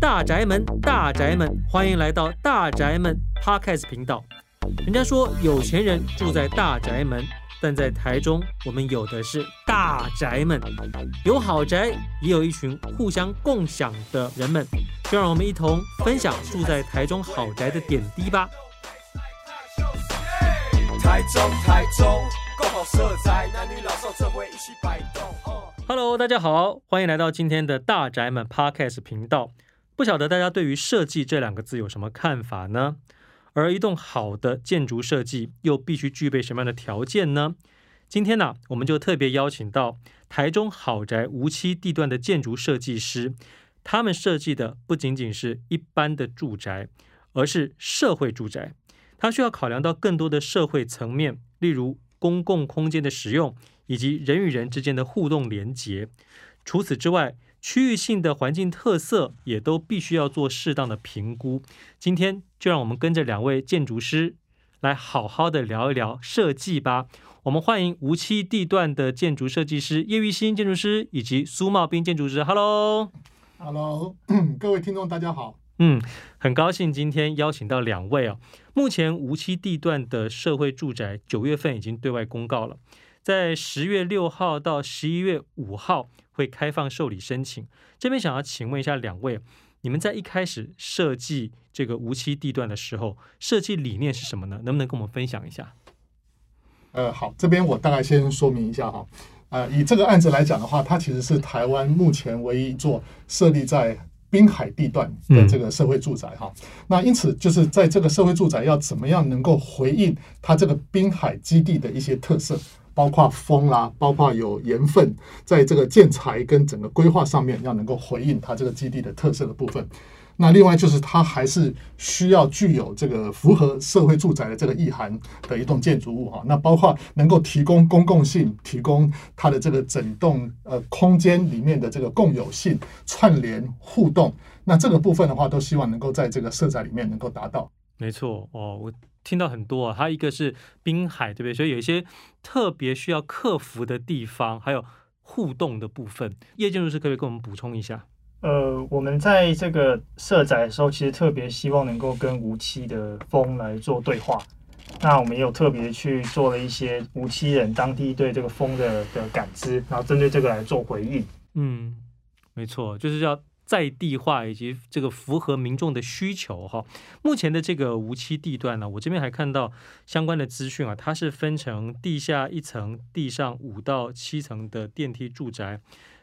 大宅门，大宅门，欢迎来到大宅门 Podcast 频道。人家说有钱人住在大宅门，但在台中，我们有的是大宅门，有豪宅，也有一群互相共享的人们。就让我们一同分享住在台中豪宅的点滴吧。台中，台中，共好色彩，男女老少这回一起摆。Hello，大家好，欢迎来到今天的大宅门 Podcast 频道。不晓得大家对于设计这两个字有什么看法呢？而一栋好的建筑设计又必须具备什么样的条件呢？今天呢、我们就特别邀请到台中豪宅无期地段的建筑设计师，他们设计的不仅仅是一般的住宅，而是社会住宅。它需要考量到更多的社会层面，例如公共空间的使用以及人与人之间的互动连结。除此之外，区域性的环境特色也都必须要做适当的评估。今天就让我们跟着两位建筑师来好好的聊一聊设计吧。我们欢迎无期地段的建筑设计师叶玉新建筑师以及苏茂斌建筑师。Hello，Hello，各位听众大家好。嗯，很高兴今天邀请到两位哦。目前无期地段的社会住宅九月份已经对外公告了，在十月六号到十一月五号。会开放受理申请。这边想要请问一下两位，你们在一开始设计这个无期地段的时候，设计理念是什么呢？能不能跟我们分享一下？呃，好，这边我大概先说明一下哈。呃，以这个案子来讲的话，它其实是台湾目前唯一一座设立在滨海地段的这个社会住宅哈。嗯。那因此，就是在这个社会住宅要怎么样能够回应它这个滨海基地的一些特色。包括风啦，包括有盐分，在这个建材跟整个规划上面，要能够回应它这个基地的特色的部分。那另外就是它还是需要具有这个符合社会住宅的这个意涵的一栋建筑物哈。那包括能够提供公共性，提供它的这个整栋呃空间里面的这个共有性、串联互动。那这个部分的话，都希望能够在这个色彩里面能够达到。没错哦，我听到很多啊，还有一个是滨海，对不对？所以有一些特别需要克服的地方，还有互动的部分。叶建筑师可不可以跟我们补充一下？呃，我们在这个设宅的时候，其实特别希望能够跟无期的风来做对话。那我们也有特别去做了一些无期人当地对这个风的的感知，然后针对这个来做回应。嗯，没错，就是要。在地化以及这个符合民众的需求哈，目前的这个无期地段呢，我这边还看到相关的资讯啊，它是分成地下一层、地上五到七层的电梯住宅，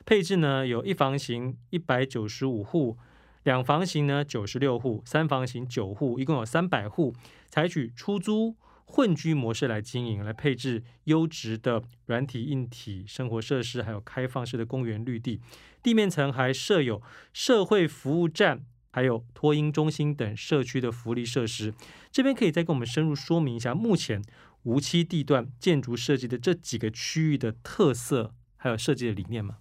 配置呢有一房型一百九十五户，两房型呢九十六户，三房型九户，一共有三百户，采取出租混居模式来经营，来配置优质的软体、硬体生活设施，还有开放式的公园绿地。地面层还设有社会服务站，还有托婴中心等社区的福利设施。这边可以再跟我们深入说明一下，目前无期地段建筑设计的这几个区域的特色，还有设计的理念吗？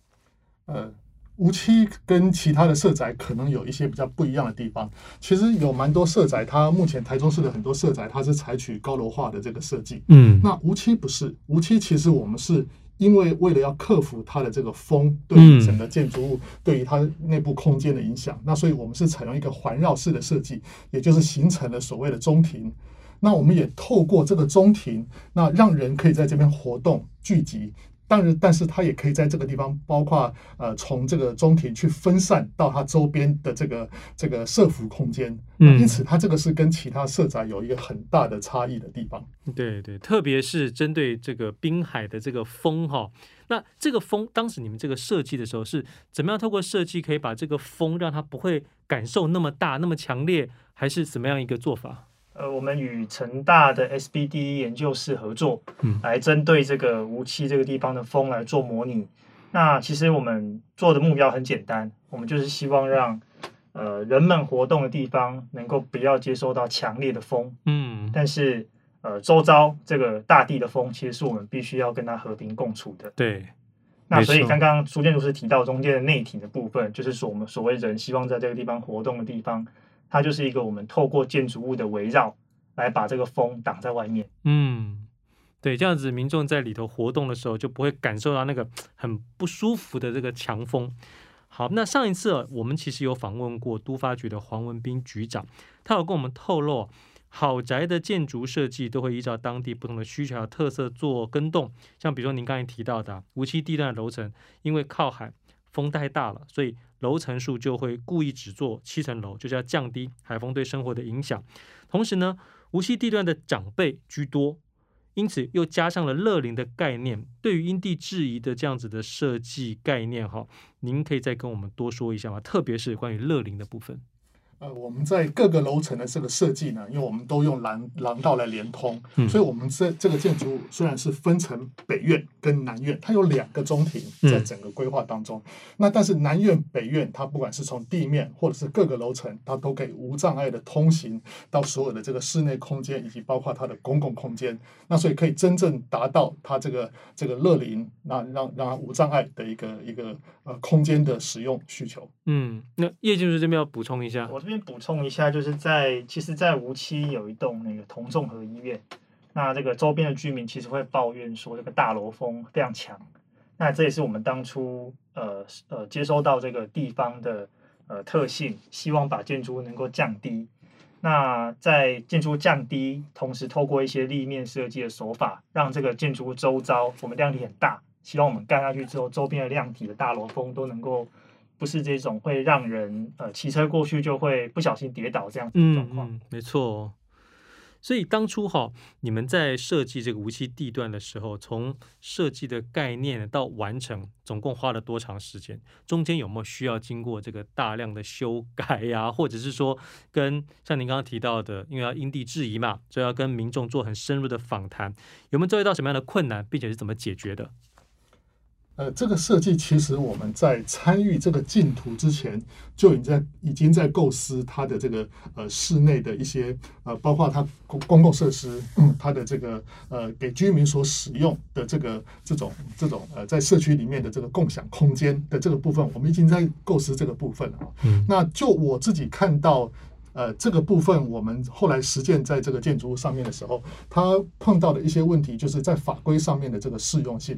呃，无期跟其他的社宅可能有一些比较不一样的地方。其实有蛮多社宅，它目前台中市的很多社宅，它是采取高楼化的这个设计。嗯，那无期不是，无期其实我们是。因为为了要克服它的这个风对于整个建筑物对于它内部空间的影响，那所以我们是采用一个环绕式的设计，也就是形成了所谓的中庭。那我们也透过这个中庭，那让人可以在这边活动聚集。当然，但是它也可以在这个地方，包括呃，从这个中庭去分散到它周边的这个这个社福空间。嗯，因此它这个是跟其他社宅有一个很大的差异的地方。对对，特别是针对这个滨海的这个风哈，那这个风当时你们这个设计的时候是怎么样透过设计可以把这个风让它不会感受那么大、那么强烈，还是怎么样一个做法？呃，我们与成大的 SBD 研究室合作，嗯，来针对这个无期这个地方的风来做模拟。那其实我们做的目标很简单，我们就是希望让呃人们活动的地方能够不要接收到强烈的风，嗯，但是呃周遭这个大地的风，其实是我们必须要跟它和平共处的。对，那所以刚刚苏建筑师提到中间的内庭的部分，就是说我们所谓人希望在这个地方活动的地方。它就是一个我们透过建筑物的围绕来把这个风挡在外面。嗯，对，这样子民众在里头活动的时候就不会感受到那个 很不舒服的这个强风。好，那上一次我们其实有访问过都发局的黄文斌局长，他有跟我们透露，好宅的建筑设计都会依照当地不同的需求和特色做跟动。像比如说您刚才提到的无锡地段的楼层，因为靠海，风太大了，所以楼层数就会故意只做七层楼，就是要降低海风对生活的影响。同时呢，无锡地段的长辈居多。因此，又加上了乐龄的概念，对于因地制宜的这样子的设计概念，哈，您可以再跟我们多说一下吗？特别是关于乐龄的部分。呃，我们在各个楼层的这个设计呢，因为我们都用廊廊道来连通，嗯、所以我们这这个建筑物虽然是分成北院跟南院，它有两个中庭在整个规划当中。嗯、那但是南院、北院，它不管是从地面或者是各个楼层，它都可以无障碍的通行到所有的这个室内空间，以及包括它的公共空间。那所以可以真正达到它这个这个乐龄，那让让它无障碍的一个一个呃空间的使用需求。嗯，那叶建筑这边要补充一下。这这边补充一下，就是在其实，在梧栖有一栋那个同综合医院，那这个周边的居民其实会抱怨说，这个大楼风非常强。那这也是我们当初呃呃接收到这个地方的呃特性，希望把建筑物能够降低。那在建筑物降低，同时透过一些立面设计的手法，让这个建筑物周遭我们量体很大，希望我们盖下去之后，周边的量体的大楼风都能够。不是这种会让人呃骑车过去就会不小心跌倒这样子的状况。嗯，没错。所以当初哈，你们在设计这个无锡地段的时候，从设计的概念到完成，总共花了多长时间？中间有没有需要经过这个大量的修改呀、啊？或者是说，跟像您刚刚提到的，因为要因地制宜嘛，所以要跟民众做很深入的访谈，有没有遭遇到什么样的困难，并且是怎么解决的？呃，这个设计其实我们在参与这个净土之前，就已经在已经在构思它的这个呃室内的一些呃，包括它公公共设施，嗯，它的这个呃给居民所使用的这个这种这种呃在社区里面的这个共享空间的这个部分，我们已经在构思这个部分了。嗯，那就我自己看到，呃，这个部分我们后来实践在这个建筑物上面的时候，它碰到的一些问题，就是在法规上面的这个适用性。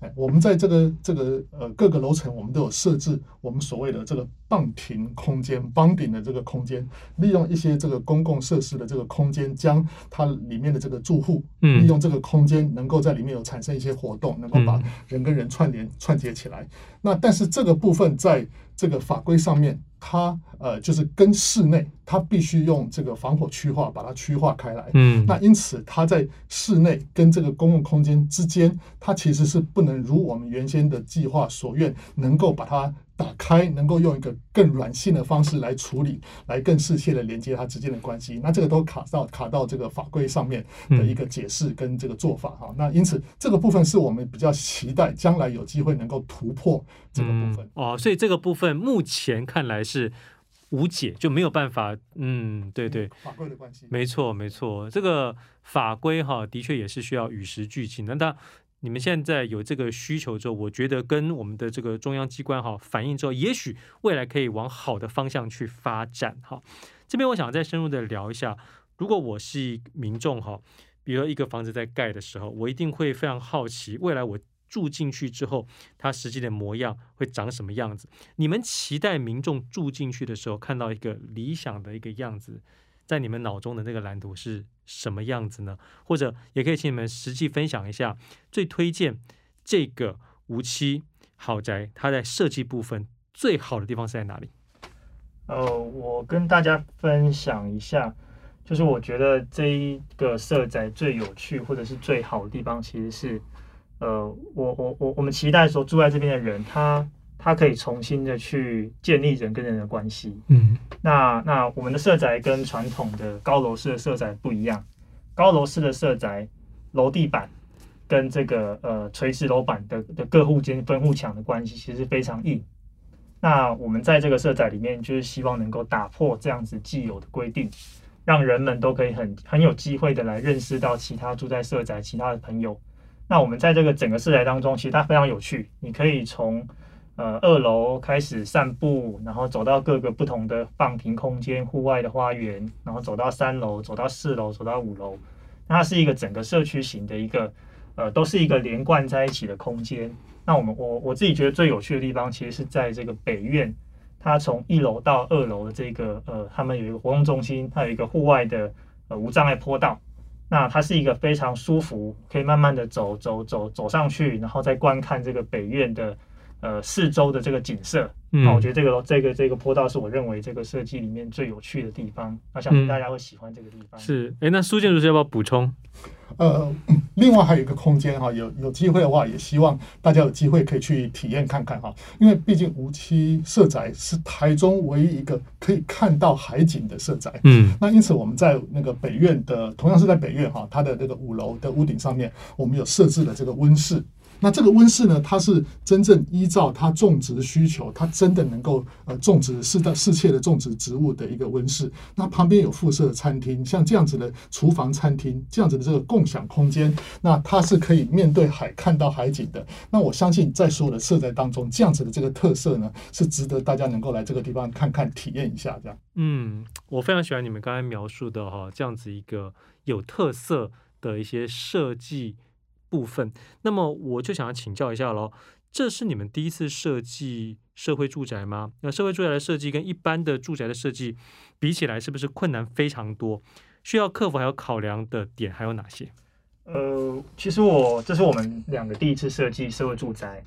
哎，我们在这个这个呃各个楼层，我们都有设置我们所谓的这个傍停空间、帮顶的这个空间，利用一些这个公共设施的这个空间，将它里面的这个住户，利用这个空间，能够在里面有产生一些活动，能够把人跟人串联串接起来。那但是这个部分在这个法规上面，它呃就是跟室内，它必须用这个防火区划把它区划开来。嗯，那因此它在室内跟这个公共空间之间，它其实是不能如我们原先的计划所愿，能够把它。打开能够用一个更软性的方式来处理，来更适切的连接它之间的关系。那这个都卡到卡到这个法规上面的一个解释跟这个做法哈。嗯、那因此这个部分是我们比较期待将来有机会能够突破这个部分、嗯、哦。所以这个部分目前看来是无解，就没有办法。嗯，对对，法规的关系，没错没错。这个法规哈的确也是需要与时俱进的。那你们现在有这个需求之后，我觉得跟我们的这个中央机关哈反映之后，也许未来可以往好的方向去发展哈。这边我想再深入的聊一下，如果我是民众哈，比如说一个房子在盖的时候，我一定会非常好奇，未来我住进去之后，它实际的模样会长什么样子？你们期待民众住进去的时候看到一个理想的一个样子？在你们脑中的那个蓝图是什么样子呢？或者也可以请你们实际分享一下，最推荐这个无期豪宅，它在设计部分最好的地方是在哪里？呃，我跟大家分享一下，就是我觉得这一个社宅最有趣或者是最好的地方，其实是，呃，我我我我们期待说住在这边的人，他。它可以重新的去建立人跟人的关系。嗯，那那我们的社宅跟传统的高楼式的社宅不一样。高楼式的社宅，楼地板跟这个呃垂直楼板的的各户间分户墙的关系其实非常硬。那我们在这个社宅里面，就是希望能够打破这样子既有的规定，让人们都可以很很有机会的来认识到其他住在社宅其他的朋友。那我们在这个整个社宅当中，其实它非常有趣，你可以从呃，二楼开始散步，然后走到各个不同的放平空间、户外的花园，然后走到三楼，走到四楼，走到五楼。那它是一个整个社区型的一个，呃，都是一个连贯在一起的空间。那我们我我自己觉得最有趣的地方，其实是在这个北院，它从一楼到二楼的这个呃，他们有一个活动中心，它有一个户外的呃无障碍坡道。那它是一个非常舒服，可以慢慢的走走走走上去，然后再观看这个北院的呃四周的这个景色。嗯，那我觉得这个这个这个坡道是我认为这个设计里面最有趣的地方。那相信大家会喜欢这个地方。嗯、是，哎，那苏建筑师要不要补充？呃，另外还有一个空间哈，有有机会的话，也希望大家有机会可以去体验看看哈。因为毕竟无期社宅是台中唯一一个可以看到海景的社宅。嗯，那因此我们在那个北院的，同样是在北院哈，它的那个五楼的屋顶上面，我们有设置了这个温室。那这个温室呢，它是真正依照它种植需求，它真的能够呃种植适当适切的种植植物的一个温室。那旁边有附设的餐厅，像这样子的厨房餐厅，这样子的这个共享空间，那它是可以面对海看到海景的。那我相信在所有的社宅当中，这样子的这个特色呢，是值得大家能够来这个地方看看、体验一下这样。嗯，我非常喜欢你们刚才描述的哈，这样子一个有特色的一些设计。部分，那么我就想要请教一下喽，这是你们第一次设计社会住宅吗？那社会住宅的设计跟一般的住宅的设计比起来，是不是困难非常多？需要克服还有考量的点还有哪些？呃，其实我这是我们两个第一次设计社会住宅，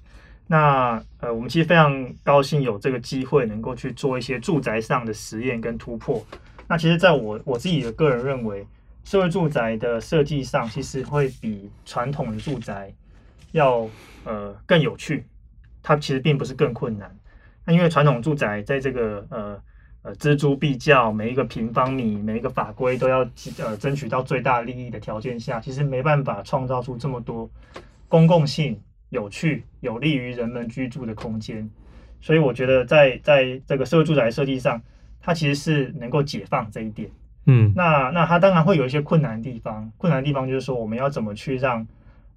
那呃，我们其实非常高兴有这个机会能够去做一些住宅上的实验跟突破。那其实，在我我自己的个人认为。社会住宅的设计上，其实会比传统的住宅要呃更有趣。它其实并不是更困难。那因为传统住宅在这个呃呃錙铢必较，每一个平方米、每一个法规都要呃争取到最大利益的条件下，其实没办法创造出这么多公共性、有趣、有利于人们居住的空间。所以我觉得在在这个社会住宅设计上，它其实是能够解放这一点。嗯，那那它当然会有一些困难的地方，困难的地方就是说，我们要怎么去让，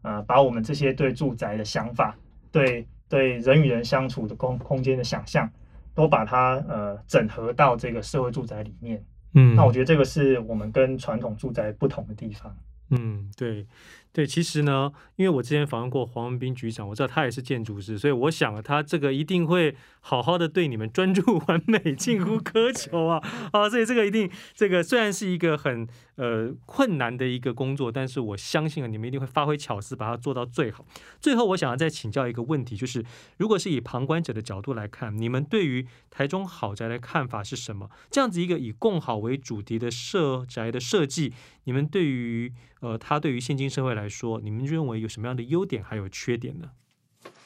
呃，把我们这些对住宅的想法，对对人与人相处的空空间的想象，都把它呃整合到这个社会住宅里面。嗯，那我觉得这个是我们跟传统住宅不同的地方。嗯，对。对，其实呢，因为我之前访问过黄文斌局长，我知道他也是建筑师，所以我想他这个一定会好好的对你们专注完美，近乎苛求啊啊！所以这个一定，这个虽然是一个很呃困难的一个工作，但是我相信啊，你们一定会发挥巧思，把它做到最好。最后，我想要再请教一个问题，就是如果是以旁观者的角度来看，你们对于台中好宅的看法是什么？这样子一个以共好为主题的社宅的设计，你们对于呃，他对于现今社会来来说，你们认为有什么样的优点还有缺点呢？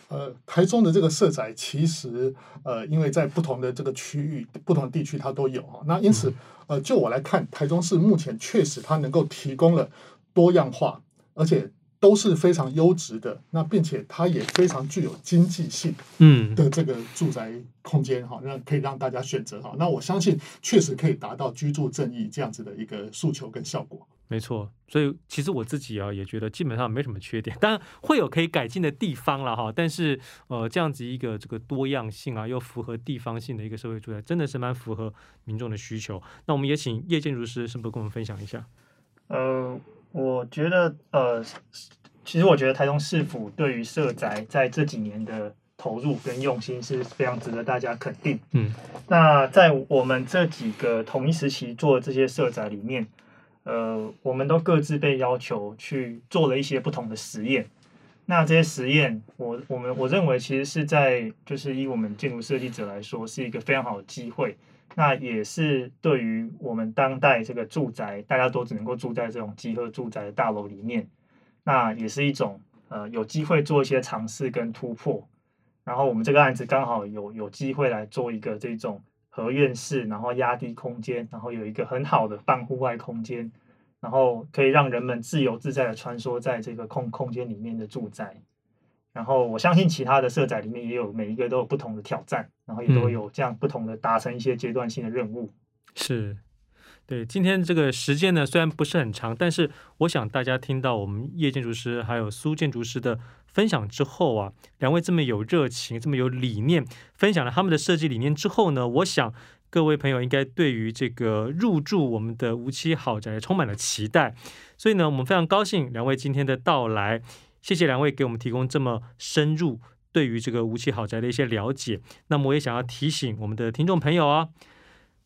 呃，台中的这个社宅其实呃，因为在不同的这个区域、不同的地区它都有啊。那因此呃，就我来看，台中市目前确实它能够提供了多样化，而且都是非常优质的。那并且它也非常具有经济性，嗯的这个住宅空间哈，让可以让大家选择哈。那我相信确实可以达到居住正义这样子的一个诉求跟效果。没错，所以其实我自己啊也觉得基本上没什么缺点，当然会有可以改进的地方了哈。但是呃，这样子一个这个多样性啊，又符合地方性的一个社会住宅，真的是蛮符合民众的需求。那我们也请叶建筑师是不是跟我们分享一下？呃，我觉得呃，其实我觉得台中市府对于社宅在这几年的投入跟用心是非常值得大家肯定。嗯，那在我们这几个同一时期做的这些社宅里面。呃，我们都各自被要求去做了一些不同的实验。那这些实验，我我们我认为其实是在就是以我们建筑设计者来说，是一个非常好的机会。那也是对于我们当代这个住宅，大家都只能够住在这种集合住宅的大楼里面，那也是一种呃有机会做一些尝试跟突破。然后我们这个案子刚好有有机会来做一个这种。合院式，然后压低空间，然后有一个很好的半户外空间，然后可以让人们自由自在的穿梭在这个空空间里面的住宅。然后我相信其他的社宅里面也有每一个都有不同的挑战，然后也都有这样不同的达成一些阶段性的任务。嗯、是。对，今天这个时间呢，虽然不是很长，但是我想大家听到我们叶建筑师还有苏建筑师的分享之后啊，两位这么有热情、这么有理念，分享了他们的设计理念之后呢，我想各位朋友应该对于这个入住我们的无期豪宅充满了期待，所以呢，我们非常高兴两位今天的到来，谢谢两位给我们提供这么深入对于这个无期豪宅的一些了解。那么我也想要提醒我们的听众朋友啊。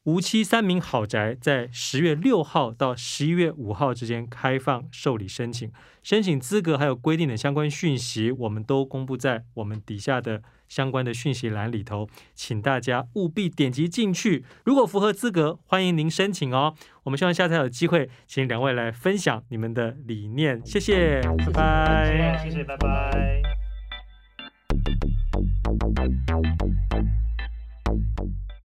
梧栖三名豪宅在十月六号到十一月五号之间开放受理申请，申请资格还有规定的相关讯息，我们都公布在我们底下的相关的讯息栏里头，请大家务必点击进去。如果符合资格，欢迎您申请哦。我们希望下次有机会，请两位来分享你们的理念。谢谢，拜拜。谢谢，拜拜。